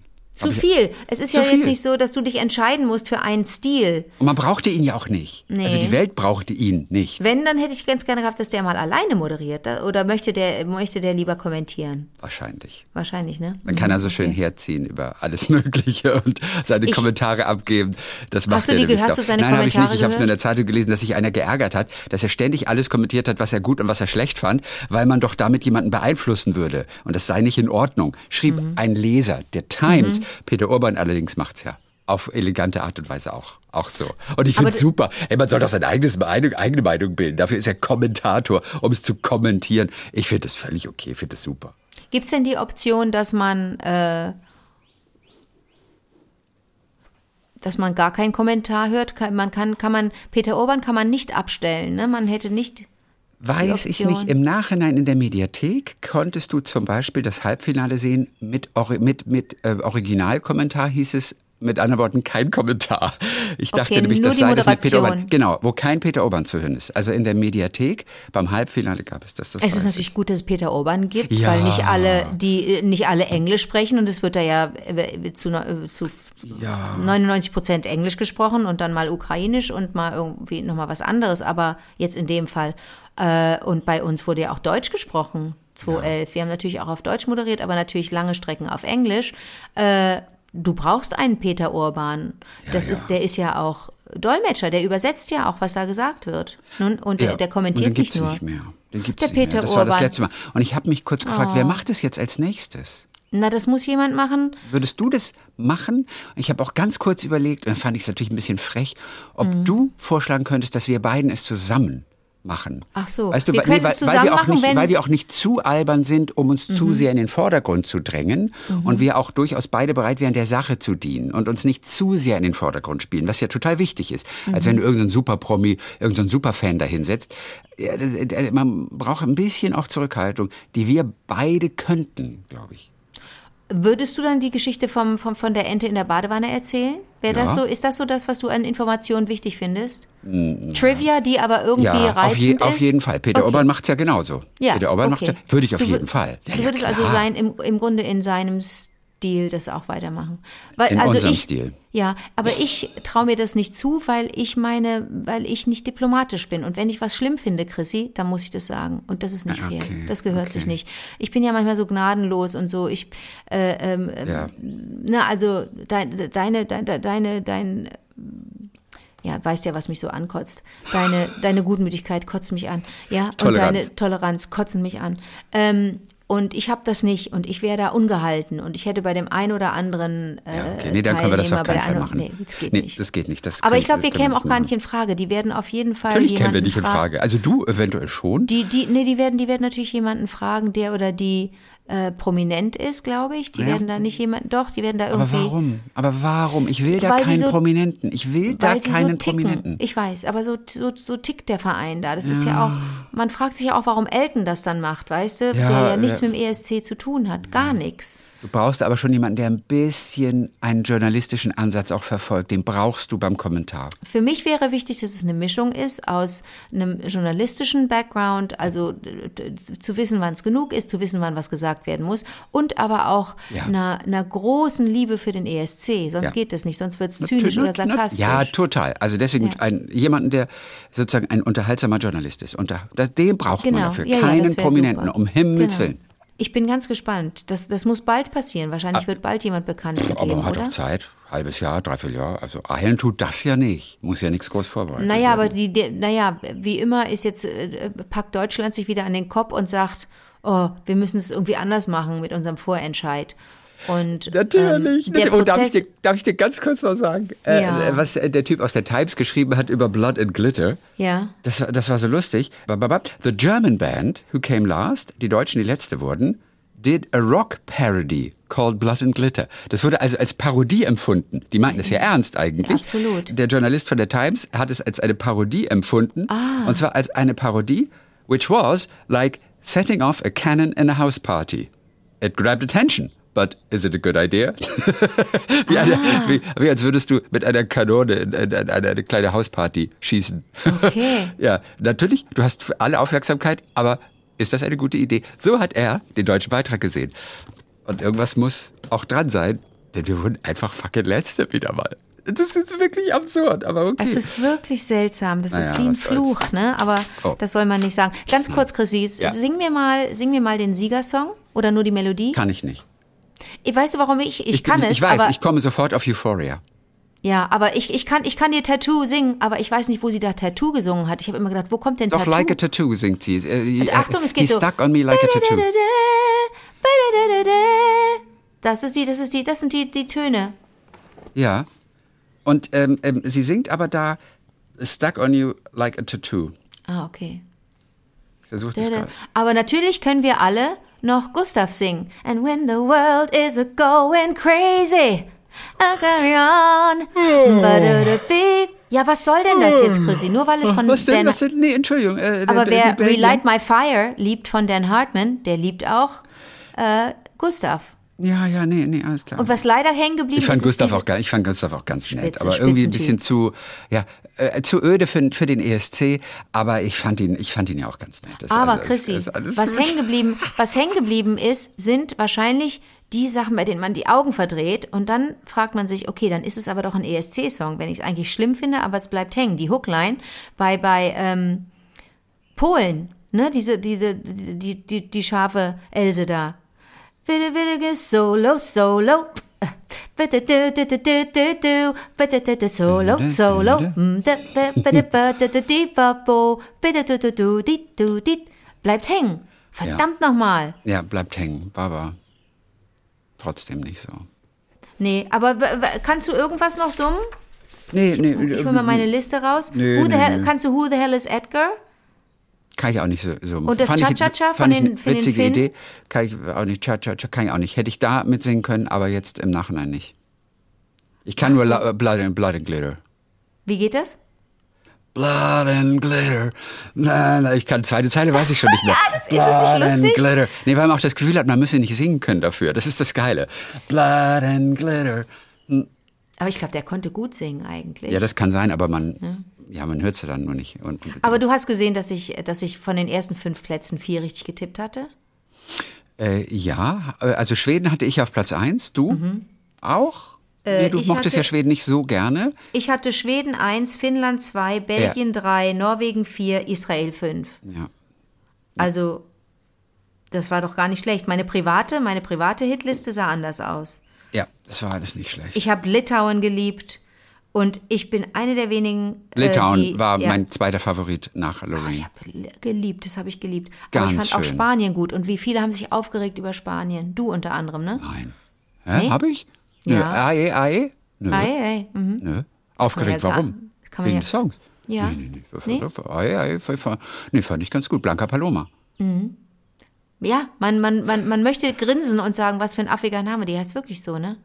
Zu ich- viel. Es ist ja viel. jetzt nicht so, dass du dich entscheiden musst für einen Stil. Und man brauchte ihn ja auch nicht. Nee. Also die Welt brauchte ihn nicht. Wenn, dann hätte ich ganz gerne gehabt, dass der mal alleine moderiert. Oder möchte der, möchte der lieber kommentieren? Wahrscheinlich. Wahrscheinlich, ne? Dann kann er so schön herziehen über alles Mögliche und seine Ich- Kommentare abgeben. Das macht Hast du die nämlich hast du seine Nein, habe ich nicht. Ich habe es nur in der Zeitung gelesen, dass sich einer geärgert hat, dass er ständig alles kommentiert hat, was er gut und was er schlecht fand, weil man doch damit jemanden beeinflussen würde. Und das sei nicht in Ordnung. Schrieb Mhm. ein Leser der Times. Peter Urban allerdings macht's ja. Auf elegante Art und Weise auch. Auch so. Und ich finde es super. Ey, man soll doch seine eigenes eigene Meinung bilden. Dafür ist er Kommentator, um es zu kommentieren. Ich finde das völlig okay. Ich finde das super. Gibt es denn die Option, dass man, äh, dass man gar keinen Kommentar hört? Kann, man kann, kann man, Peter Urban kann man nicht abstellen, ne? Man hätte nicht. Weiß ich nicht. Im Nachhinein in der Mediathek konntest du zum Beispiel das Halbfinale sehen mit, mit, mit äh, Originalkommentar, hieß es. Mit anderen Worten, kein Kommentar. Ich dachte Okay, nämlich, das sei das mit Peter. Urban. Genau, wo kein Peter Urban zu hören ist. Also in der Mediathek beim Halbfinale gab es das. das Es ist ich. natürlich gut, dass es Peter Urban gibt, Ja. weil nicht alle, die nicht alle Englisch sprechen und es wird da ja äh, zu, äh, zu Ja. 99 Prozent Englisch gesprochen und dann mal Ukrainisch und mal irgendwie nochmal was anderes, aber jetzt in dem Fall. Äh, und bei uns wurde ja auch Deutsch gesprochen, 2011. Wir haben natürlich auch auf Deutsch moderiert, aber natürlich lange Strecken auf Englisch. Äh, du brauchst einen Peter Urban. Das ja. ist, der ist ja auch Dolmetscher, der übersetzt ja auch, was da gesagt wird. Nun, und der, Ja, der und kommentiert den gibt's nicht nur. nicht mehr. Den gibt's Der nicht mehr. Peter Das war das Urban. Oh. letzte Mal. Und ich habe mich kurz gefragt, wer macht das jetzt als nächstes? Na, das muss jemand machen. Würdest du das machen? Ich habe auch ganz kurz überlegt, und dann fand ich es natürlich ein bisschen frech, ob Mhm. du vorschlagen könntest, dass wir beiden es zusammen machen. Ach so, weißt du, wir weil, könnten weil, weil, wir auch machen, nicht, Mhm. weil wir auch nicht zu albern sind, um uns zu sehr in den Vordergrund zu drängen und wir auch durchaus beide bereit wären, der Sache zu dienen und uns nicht zu sehr in den Vordergrund spielen, was ja total wichtig ist. Als Mhm. wenn du irgendeinen Super-Promi, irgendeinen Superfan dahinsetzt. Ja, das, äh, man braucht ein bisschen auch Zurückhaltung, die wir beide könnten, glaube ich. Würdest du dann die Geschichte vom, vom, von der Ente in der Badewanne erzählen? Wäre das Ja. so, ist das so das, was du an Informationen wichtig findest? Trivia, die aber irgendwie Ja, auf, je, reizend auf ist? jeden Fall. Peter Okay. Macht es ja genauso. Ja, Peter Urban okay. macht's ja, würde ich auf Du jeden Fall. Ja, du ja, würdest also sein, im, im Grunde in seinem Stil das auch weitermachen. Weil, In also unserem ich, Stil. Ja, aber ich traue mir das nicht zu, weil ich meine, weil ich nicht diplomatisch bin. Und wenn ich was schlimm finde, Chrissy, dann muss ich das sagen. Und das ist nicht Ah, fair. okay, Das gehört okay. sich nicht. Ich bin ja manchmal so gnadenlos und so. Ich, äh, ähm, Ja. na, also dein, deine, deine, deine, dein, ja, weißt ja, was mich so ankotzt. Deine, deine Gutmütigkeit kotzt mich an. Ja, und Toleranz. deine Toleranz kotzen mich an. Ähm, und ich habe das nicht und ich wäre da ungehalten und ich hätte bei dem einen oder anderen äh, Ja, okay. Nee, dann können wir das auf keinen Fall machen. Nee, das geht nee, nicht. das geht nicht. Das Aber ich glaube, wir kämen auch gar nicht in Frage. Die werden auf jeden Fall Natürlich kämen wir nicht in. Frage. Also du eventuell schon. Die, die, nee, die werden, die werden natürlich jemanden fragen, der oder die äh, prominent ist, glaube ich. Die Ja. werden da nicht jemanden, doch, die werden da Aber irgendwie. warum? Aber warum? Ich will da keinen so- Prominenten. Ich will da keinen so. Prominenten. Ich weiß, aber so, so, so tickt der Verein da. Das ist ja auch, man fragt sich ja auch, warum Elton das dann macht, weißt du? Ja, der ja nichts ja. mit dem ESC zu tun hat. Gar nichts. Du brauchst aber schon jemanden, der ein bisschen einen journalistischen Ansatz auch verfolgt. Den brauchst du beim Kommentar. Für mich wäre wichtig, dass es eine Mischung ist aus einem journalistischen Background, also zu wissen, wann es genug ist, zu wissen, wann was gesagt werden muss und aber auch Ja. einer, einer großen Liebe für den ESC. Sonst Ja. geht das nicht, sonst wird es zynisch oder sarkastisch. Ja, total. Also deswegen Ja. ein, jemanden, der sozusagen ein unterhaltsamer Journalist ist. Und da, den braucht man Genau. dafür. Ja, ja, Keinen Prominenten, super. um Himmels Genau. Willen. Ich bin ganz gespannt. Das, das muss bald passieren. Wahrscheinlich wird bald jemand bekannt Ah. Aber gegeben, man hat oder? auch Zeit. Halbes Jahr, dreiviertel Jahr. Also eilen tut das ja nicht. Muss ja nichts groß vorbereiten. Naja, aber die, die, naja, wie immer ist jetzt, äh, packt Deutschland sich wieder an den Kopf und sagt, oh, wir müssen es irgendwie anders machen mit unserem Vorentscheid. Und Natürlich. ähm, der oh, darf, ich dir, darf ich dir ganz kurz was sagen? Äh, Ja. Was äh, der Typ aus der Times geschrieben hat über Blood and Glitter. ja, Das, war- das war so lustig. The German band, who came last, die Deutschen, die letzte wurden, did a rock parody called Blood and Glitter. Das wurde also als Parodie empfunden. Die meinten es ja ernst eigentlich. Absolut. Der Journalist von der Times hat es als eine Parodie empfunden. Ah. Und zwar als eine Parodie, which was like setting off a cannon in a house party. It grabbed attention. But is it a good idea? wie, eine, Ah. wie, wie als würdest du mit einer Kanone in, in, in eine kleine Hausparty schießen. Okay. ja, natürlich, du hast alle Aufmerksamkeit, aber ist das eine gute Idee? So hat er den deutschen Beitrag gesehen. Und irgendwas muss auch dran sein, denn wir wurden einfach fucking Letzte wieder mal. Das ist wirklich absurd, aber okay. es ist wirklich seltsam. Das ist Naja, wie ein was soll's. Fluch, ne? Aber Oh. das soll man nicht sagen. Ganz kurz, Chrissy, Ja. sing mir mal, sing mir mal den Siegersong oder nur die Melodie. kann ich nicht. Ich weißt du, warum ich ich, kann ich, es, Ich weiß, ich komme sofort auf Euphoria. ja, aber ich, ich kann ich kann dir Tattoo singen, aber ich weiß nicht, wo sie da Tattoo gesungen hat. Ich habe immer gedacht, wo kommt denn Doch, Tattoo? like a tattoo singt sie. Äh, Achtung, es geht so. stuck on me like a tattoo. Das ist die, das ist die, das sind die, die Töne. Ja. Und ähm, ähm, sie singt aber da Stuck on you like a tattoo. Ah, okay. Ich versuche das gerade. Aber natürlich können wir alle noch Gustav singen. And when the world is a going crazy, I carry on. Ba-da-da-beep. Ja, was soll denn das jetzt, Chrissy? Nur weil es von Was denn? Dan Was denn? Nee, Entschuldigung. Äh, Aber wer Relight My Fire liebt von Dan Hartman, der liebt auch äh, Gustav. Ja, ja, nee, nee, alles klar. Und was leider hängen geblieben ich fand ist, Gustav auch, ich fand Gustav auch ganz nett, Spitze- aber irgendwie ein bisschen zu, ja, äh, zu öde für, für den ESC. Aber ich fand ihn, ich fand ihn ja auch ganz nett. Das, Aber also, Chrissy, ist- ist was hängen geblieben, was hängen geblieben ist, sind wahrscheinlich die Sachen, bei denen man die Augen verdreht und dann fragt man sich, okay, dann ist es aber doch ein ESC-Song, wenn ich es eigentlich schlimm finde, aber es bleibt hängen. Die Hookline bei bei ähm, Polen, ne, diese diese die die die, die scharfe Else da. Bitte ge solo solo. Solo solo bleibt hängen. Verdammt nochmal. Ja, bleibt hängen, aber trotzdem nicht so. Nee, aber kannst du irgendwas noch summen? Nee, nee, Ich hol mal meine Liste raus. Nee, who the nee, hell, nee. Kannst du Who the Hell is Edgar? Kann ich auch nicht so. so. Und das ich- Cha-Cha-Cha von ich den- den witzige Finnen? Idee. Kann ich auch nicht. Cha-Cha-Cha kann ich auch nicht. Hätte ich da mitsingen können, aber jetzt im Nachhinein nicht. Ich kann Ach nur so. La- Blood and, Blood and Glitter. Wie geht das? Blood and Glitter. Na, na, ich kann zweite Zeile weiß ich schon nicht mehr. das- ist das nicht Blood and lustig? Glitter. Nee, weil man auch das Gefühl hat, man müsse nicht singen können dafür. Das ist das Geile. Blood and Glitter. Aber ich glaube, der konnte gut singen eigentlich. Ja, das kann sein, aber man, ja, man hört es ja dann nur nicht. Und, und, Aber du hast gesehen, dass ich, dass ich von den ersten fünf Plätzen vier richtig getippt hatte? äh, ja, äh, also Schweden hatte ich auf Platz 1. Du auch? nee, du Mhm. Äh, ich mochtest hatte- ja Schweden nicht so gerne. Ich hatte Schweden 1, Finnland 2, Belgien 3, Norwegen 4, Israel 5. Ja. Also, das war doch gar nicht schlecht. Meine private, meine private Hitliste sah anders aus. Ja, das war alles nicht schlecht. Ich habe Litauen geliebt und ich bin eine der wenigen. Litauen äh, die, war ja, mein zweiter Favorit nach Lorraine. Ich habe geliebt, das habe ich geliebt. Aber ich Ganz fand auch schön. Spanien gut. Und wie viele haben sich aufgeregt über Spanien? Du unter anderem, ne? Nein. Hä, Nee? Hab ich? Nö. Ja. Ae, ae? Nö. Ei, ei, mhm. Nö. Aufgeregt, warum? kann man Wegen ja- des Songs. Ja. Nee, nee, Nee? nee. Nee, fand ich ganz gut. Blanca Paloma. Ja, man, man, man, man möchte grinsen und sagen, was für ein affiger Name. Die heißt wirklich so, ne?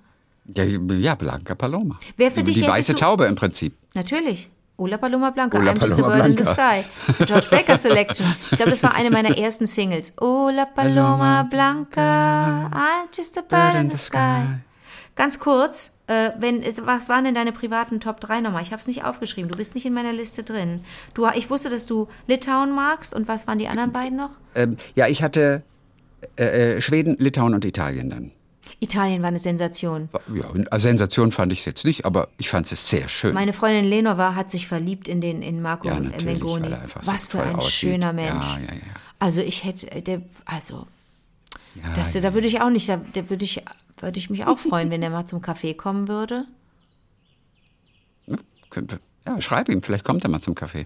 Ja, ja Blanca Paloma. Wer für Die, dich die weiße du- Taube im Prinzip. Natürlich. Ola Paloma Blanca, Ola I'm just a Paloma bird in the Blanca. sky. George Baker Selection. Ich glaube, das war eine meiner ersten Singles. Ola Paloma Blanca, I'm just a bird in the sky. Ganz kurz, äh, wenn, es, was waren denn deine privaten Top 3 nochmal? Ich habe es nicht aufgeschrieben. Du bist nicht in meiner Liste drin. Du, ich wusste, dass du Litauen magst. Und was waren die anderen beiden noch? Ähm, ja, ich hatte äh, äh, Schweden, Litauen und Italien dann. Italien war eine Sensation. Ja, Sensation fand ich es jetzt nicht, aber ich fand es sehr schön. Meine Freundin Lenova hat sich verliebt in den in Marco ja, Mengoni. einfach so Was für ein aussieht. schöner Mensch. Ja, ja, ja. Also ich hätte, der, also ja, das, ja. da würde ich auch nicht, da, da würde ich, würde ich mich auch freuen, wenn er mal zum Kaffee kommen würde. Könnte- ja, schreib ihm, vielleicht kommt er mal zum Kaffee.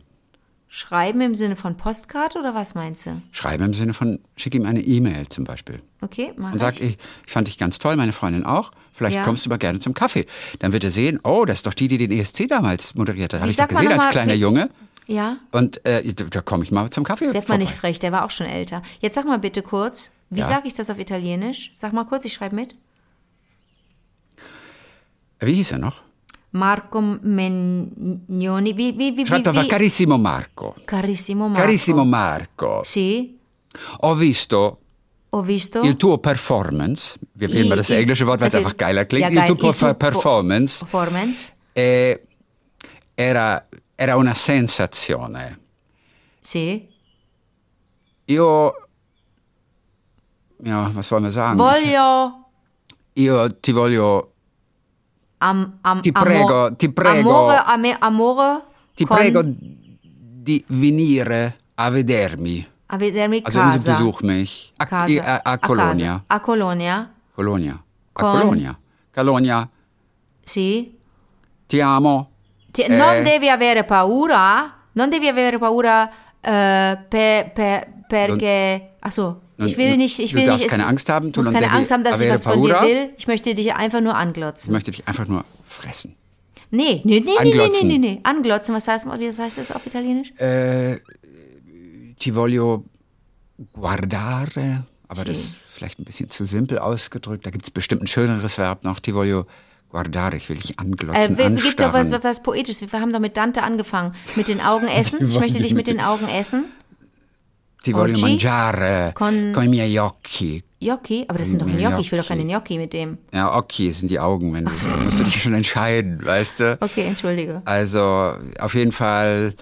Schreiben im Sinne von Postkarte oder was meinst du? Schreibe im Sinne von, schick ihm eine E-Mail zum Beispiel. Okay, mach Und sag, ich. ich, ich fand dich ganz toll, meine Freundin auch. Vielleicht Ja. kommst du mal gerne zum Kaffee. Dann wird er sehen, oh, das ist doch die, die den ESC damals moderiert hat. Habe Wie ich doch gesehen als mal, kleiner Junge. Ja, Und äh, da, komme ich mal zum Kaffee. das wird man nicht frech, der war auch schon älter. Jetzt sag mal bitte kurz, wie Ja. sage ich das auf Italienisch? Sag mal kurz, ich schreibe mit. Wie hieß er noch? Marco wie, wie, Schreibt wie, einfach wie? Carissimo Marco. Carissimo Marco. Carissimo Marco. Sì, Ho visto ho visto. il tuo performance. Wir wählen mal das Il- englische Wort, weil es einfach geiler klingt. Ja, il geil. tuo Il tuo performance Performance. eh, era, era una sensazione. Sì. Io, ja, was wollen wir sagen? Voglio Io ti voglio, am, am, Ti prego, ti prego. Amore, ame- amore ti con- prego di venire a vedermi. a vedermi Also casa. besuch mich. A, casa. a, a Colonia. casa. A Colonia. Colonia. A Con- Colonia. Colonia. Sì. Ti amo. Ti- Eh. Non devi avere paura. Non devi avere paura äh, per, per, perché. Achso. Ich will nicht. Ich du will darfst nicht. keine Angst haben, Du musst keine Angst haben, dass ich was von dir will. Ich möchte dich einfach nur Ich anglotzen. möchte dich einfach nur fressen. Nee, nee, nee, nee, nee, nee, Anglotzen. nee, nee. Anglotzen, was heißt, wie heißt das auf Italienisch? Äh, ti voglio guardare, aber das ist vielleicht ein bisschen zu simpel ausgedrückt. Da gibt es bestimmt ein schöneres Verb noch. Ti voglio guardare, ich will dich Äh, anglotzen, wer- gibt doch was, anstarren. was Poetisches. Wir haben doch mit Dante angefangen. Mit den Augen essen. Ich möchte dich mit den Augen essen. Ti voglio Oggi mangiare con- con i miei occhi. Gnocchi? Aber das sind doch Gnocchi. Ich will doch keine Gnocchi mit dem. Ja, Occhi sind die Augen, wenn du, musst du dich schon entscheiden, weißt du? Okay, entschuldige. Also auf jeden Fall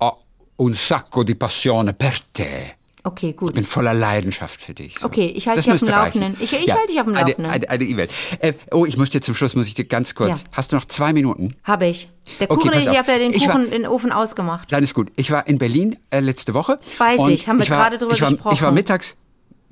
ho un sacco di passione per te. Okay, gut. Ich bin voller Leidenschaft für dich. So. Okay, ich halte dich auf dem reichen. Laufenden. Ich- ich halte dich auf dem Laufenden. Eine eine E-Mail. äh, oh, ich muss dir zum Schluss, muss ich dir ganz kurz. Ja. Hast du noch zwei Minuten? Habe ich. Der Okay, Kuchen, pass ich habe ja den Ich war- Kuchen in den Ofen ausgemacht. Dann ist gut. Ich war in Berlin äh, letzte Woche. Weiß ich, haben wir gerade drüber ich war, Ich war gesprochen. mittags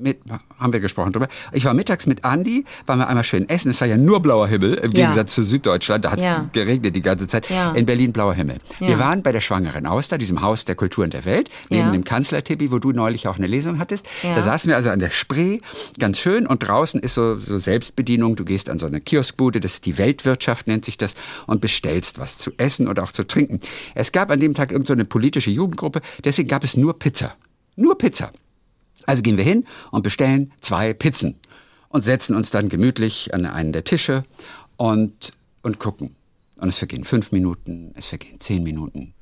mit, haben wir gesprochen drüber. Ich war mittags mit Andi, waren wir einmal schön essen. Es war ja nur blauer Himmel, im Ja. Gegensatz zu Süddeutschland. Da hat es Ja. geregnet die ganze Zeit. Ja. In Berlin blauer Himmel. Wir waren bei der Schwangeren Auster, diesem Haus der Kulturen der Welt, neben dem Kanzlertippi, wo du neulich auch eine Lesung hattest. Da saßen wir also an der Spree, ganz schön. Und draußen ist so, so Selbstbedienung. Du gehst an so eine Kioskbude, das ist die Weltwirtschaft, nennt sich das, und bestellst was zu essen und auch zu trinken. Es gab an dem Tag irgendeine so eine politische Jugendgruppe, deswegen gab es nur Pizza. Nur Pizza. Also gehen wir hin und bestellen zwei Pizzen und setzen uns dann gemütlich an einen der Tische und, und gucken. Und es vergehen fünf Minuten, es vergehen zehn Minuten,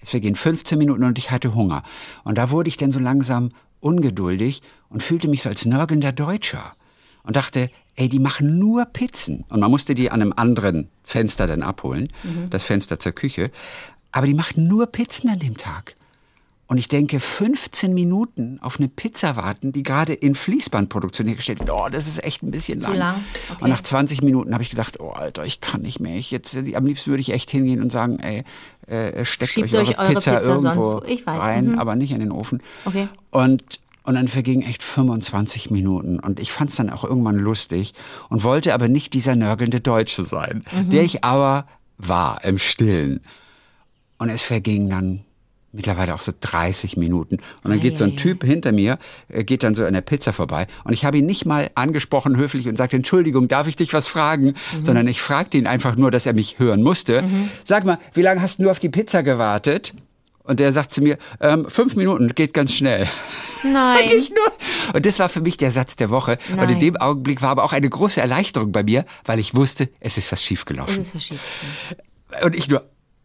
es vergehen 15 Minuten und ich hatte Hunger. Und da wurde ich dann so langsam ungeduldig und fühlte mich so als nörgelnder Deutscher und dachte, ey, die machen nur Pizzen. Und man musste die an einem anderen Fenster dann abholen, das Fenster zur Küche. Aber die machten nur Pizzen an dem Tag. Und ich denke, 15 Minuten auf eine Pizza warten, die gerade in Fließbandproduktion hergestellt wird, oh, das ist echt ein bisschen lang. lang? Okay. Und nach 20 Minuten habe ich gedacht, oh Alter, ich kann nicht mehr. Ich jetzt, äh, am liebsten würde ich echt hingehen und sagen, ey, äh, steckt Schiebt euch eure, eure Pizza, Pizza irgendwo rein, mhm. aber nicht in den Ofen. Okay. Und, und dann vergingen echt 25 Minuten. Und ich fand es dann auch irgendwann lustig und wollte aber nicht dieser nörgelnde Deutsche sein, Mhm. der ich aber war im Stillen. Und es vergingen dann mittlerweile auch so 30 Minuten. Und dann geht so ein Typ hinter mir, äh, geht dann so an der Pizza vorbei. Und ich habe ihn nicht mal angesprochen, höflich, und sagte, Entschuldigung, darf ich dich was fragen? Sondern ich fragte ihn einfach nur, dass er mich hören musste. Sag mal, wie lange hast du auf die Pizza gewartet? Und der sagt zu mir, ähm, fünf Minuten, geht ganz schnell. Nein. Ich nur. Und das war für mich der Satz der Woche. Und in Nein. dem Augenblick war aber auch eine große Erleichterung bei mir, weil ich wusste, es ist was Es schiefgelaufen. ist verschieden. Und ich nur,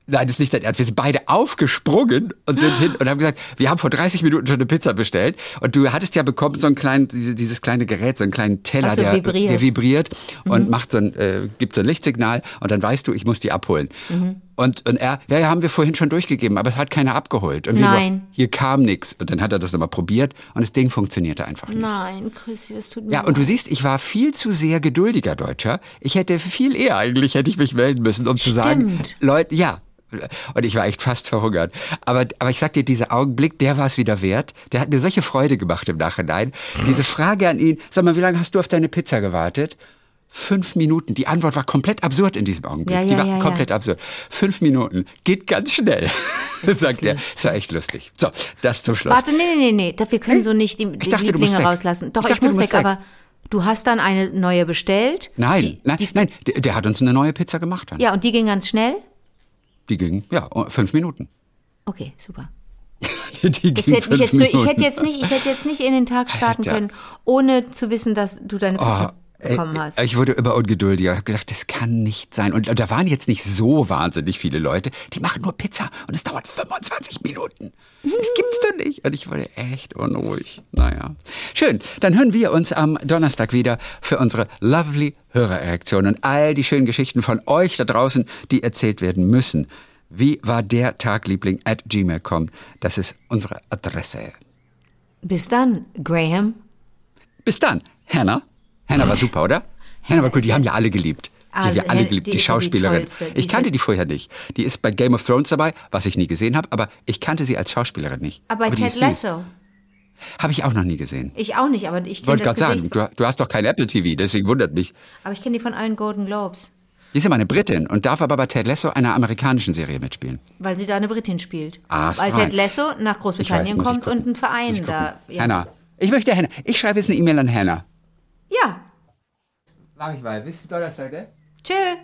Nein, das ist nicht dein Ernst. Wir sind beide aufgesprungen und sind hin und haben gesagt, wir haben vor 30 Minuten schon eine Pizza bestellt. Und du hattest ja bekommen so ein kleinen, diese, dieses kleine Gerät, so einen kleinen Teller, so, der vibriert. der vibriert und macht so ein, äh, gibt so ein Lichtsignal und dann weißt du, ich muss die abholen. Und, und er, ja, ja, haben wir vorhin schon durchgegeben, aber es hat keiner abgeholt. Und Nein. so, hier kam nichts. Und dann hat er das nochmal probiert und das Ding funktionierte einfach nicht. Nein, Chrissy, das tut mir Ja, und du siehst, ich war viel zu sehr geduldiger Deutscher. Ich hätte viel eher eigentlich, hätte ich mich melden müssen, um zu sagen, Stimmt. Leute, ja. Und ich war echt fast verhungert. Aber, aber ich sag dir, dieser Augenblick, der war es wieder wert. Der hat mir solche Freude gemacht im Nachhinein. Diese Frage an ihn, sag mal, wie lange hast du auf deine Pizza gewartet? Fünf Minuten. Die Antwort war komplett absurd in diesem Augenblick. Ja, Die ja, war ja, komplett absurd. Fünf Minuten. Geht ganz schnell. Das sagt er. Das war echt lustig. So, das zum Schluss. Warte, nee, nee, nee, Wir können so nicht die, die dachte, Lieblinge rauslassen. Doch, Ich ich, dachte, du muss weg, weg. aber du hast dann eine neue bestellt. Nein, Die, nein, die, nein. Der, der hat uns eine neue Pizza gemacht. Dann. Ja, und die ging ganz schnell? Die ging, ja, fünf Minuten. Okay, super. Die ging hätte fünf jetzt, so- ich Minuten. hätte jetzt nicht, ich hätte jetzt nicht in den Tag starten Alter. können, ohne zu wissen, dass du deine Pizza ey, bekommen hast. Ich wurde immer ungeduldiger. Ich habe gedacht, das kann nicht sein. Und, da waren jetzt nicht so wahnsinnig viele Leute. Die machen nur Pizza und es dauert 25 Minuten. Das gibt's doch nicht. Und ich wurde echt unruhig. Naja. Schön. Dann hören wir uns am Donnerstag wieder für unsere lovely Hörererektion und all die schönen Geschichten von euch da draußen, die erzählt werden müssen. Wie war der Tagliebling at gmail.com? Das ist unsere Adresse. Bis dann, Graham. Bis dann, Hannah. Hannah war super, oder? Hannah war cool, die ja- haben wir alle geliebt. Die haben wir alle geliebt, die die, ja Schauspielerin. Die ich kannte ja- die vorher nicht. Die ist bei Game of Thrones dabei, was ich nie gesehen habe, aber ich kannte sie als Schauspielerin nicht. Aber bei die Ted. Lasso. Habe ich auch noch nie gesehen. Ich auch nicht, aber ich kenne Wollte gerade sagen, du, du hast doch kein Apple TV, deswegen wundert mich. aber ich kenne die von allen Golden Globes, Die ist immer eine Britin und darf aber bei Ted Lasso einer amerikanischen Serie mitspielen. weil sie da eine Britin spielt. Ah, weil. Ted Lasso nach Großbritannien weiß, kommt und gucken. ein Verein da. Ja. Hannah. Ich möchte Hannah. Ich schreibe jetzt eine E-Mail an Hannah. Ja. Mach ich mal. Bis Donnerstag, ne? Tschö.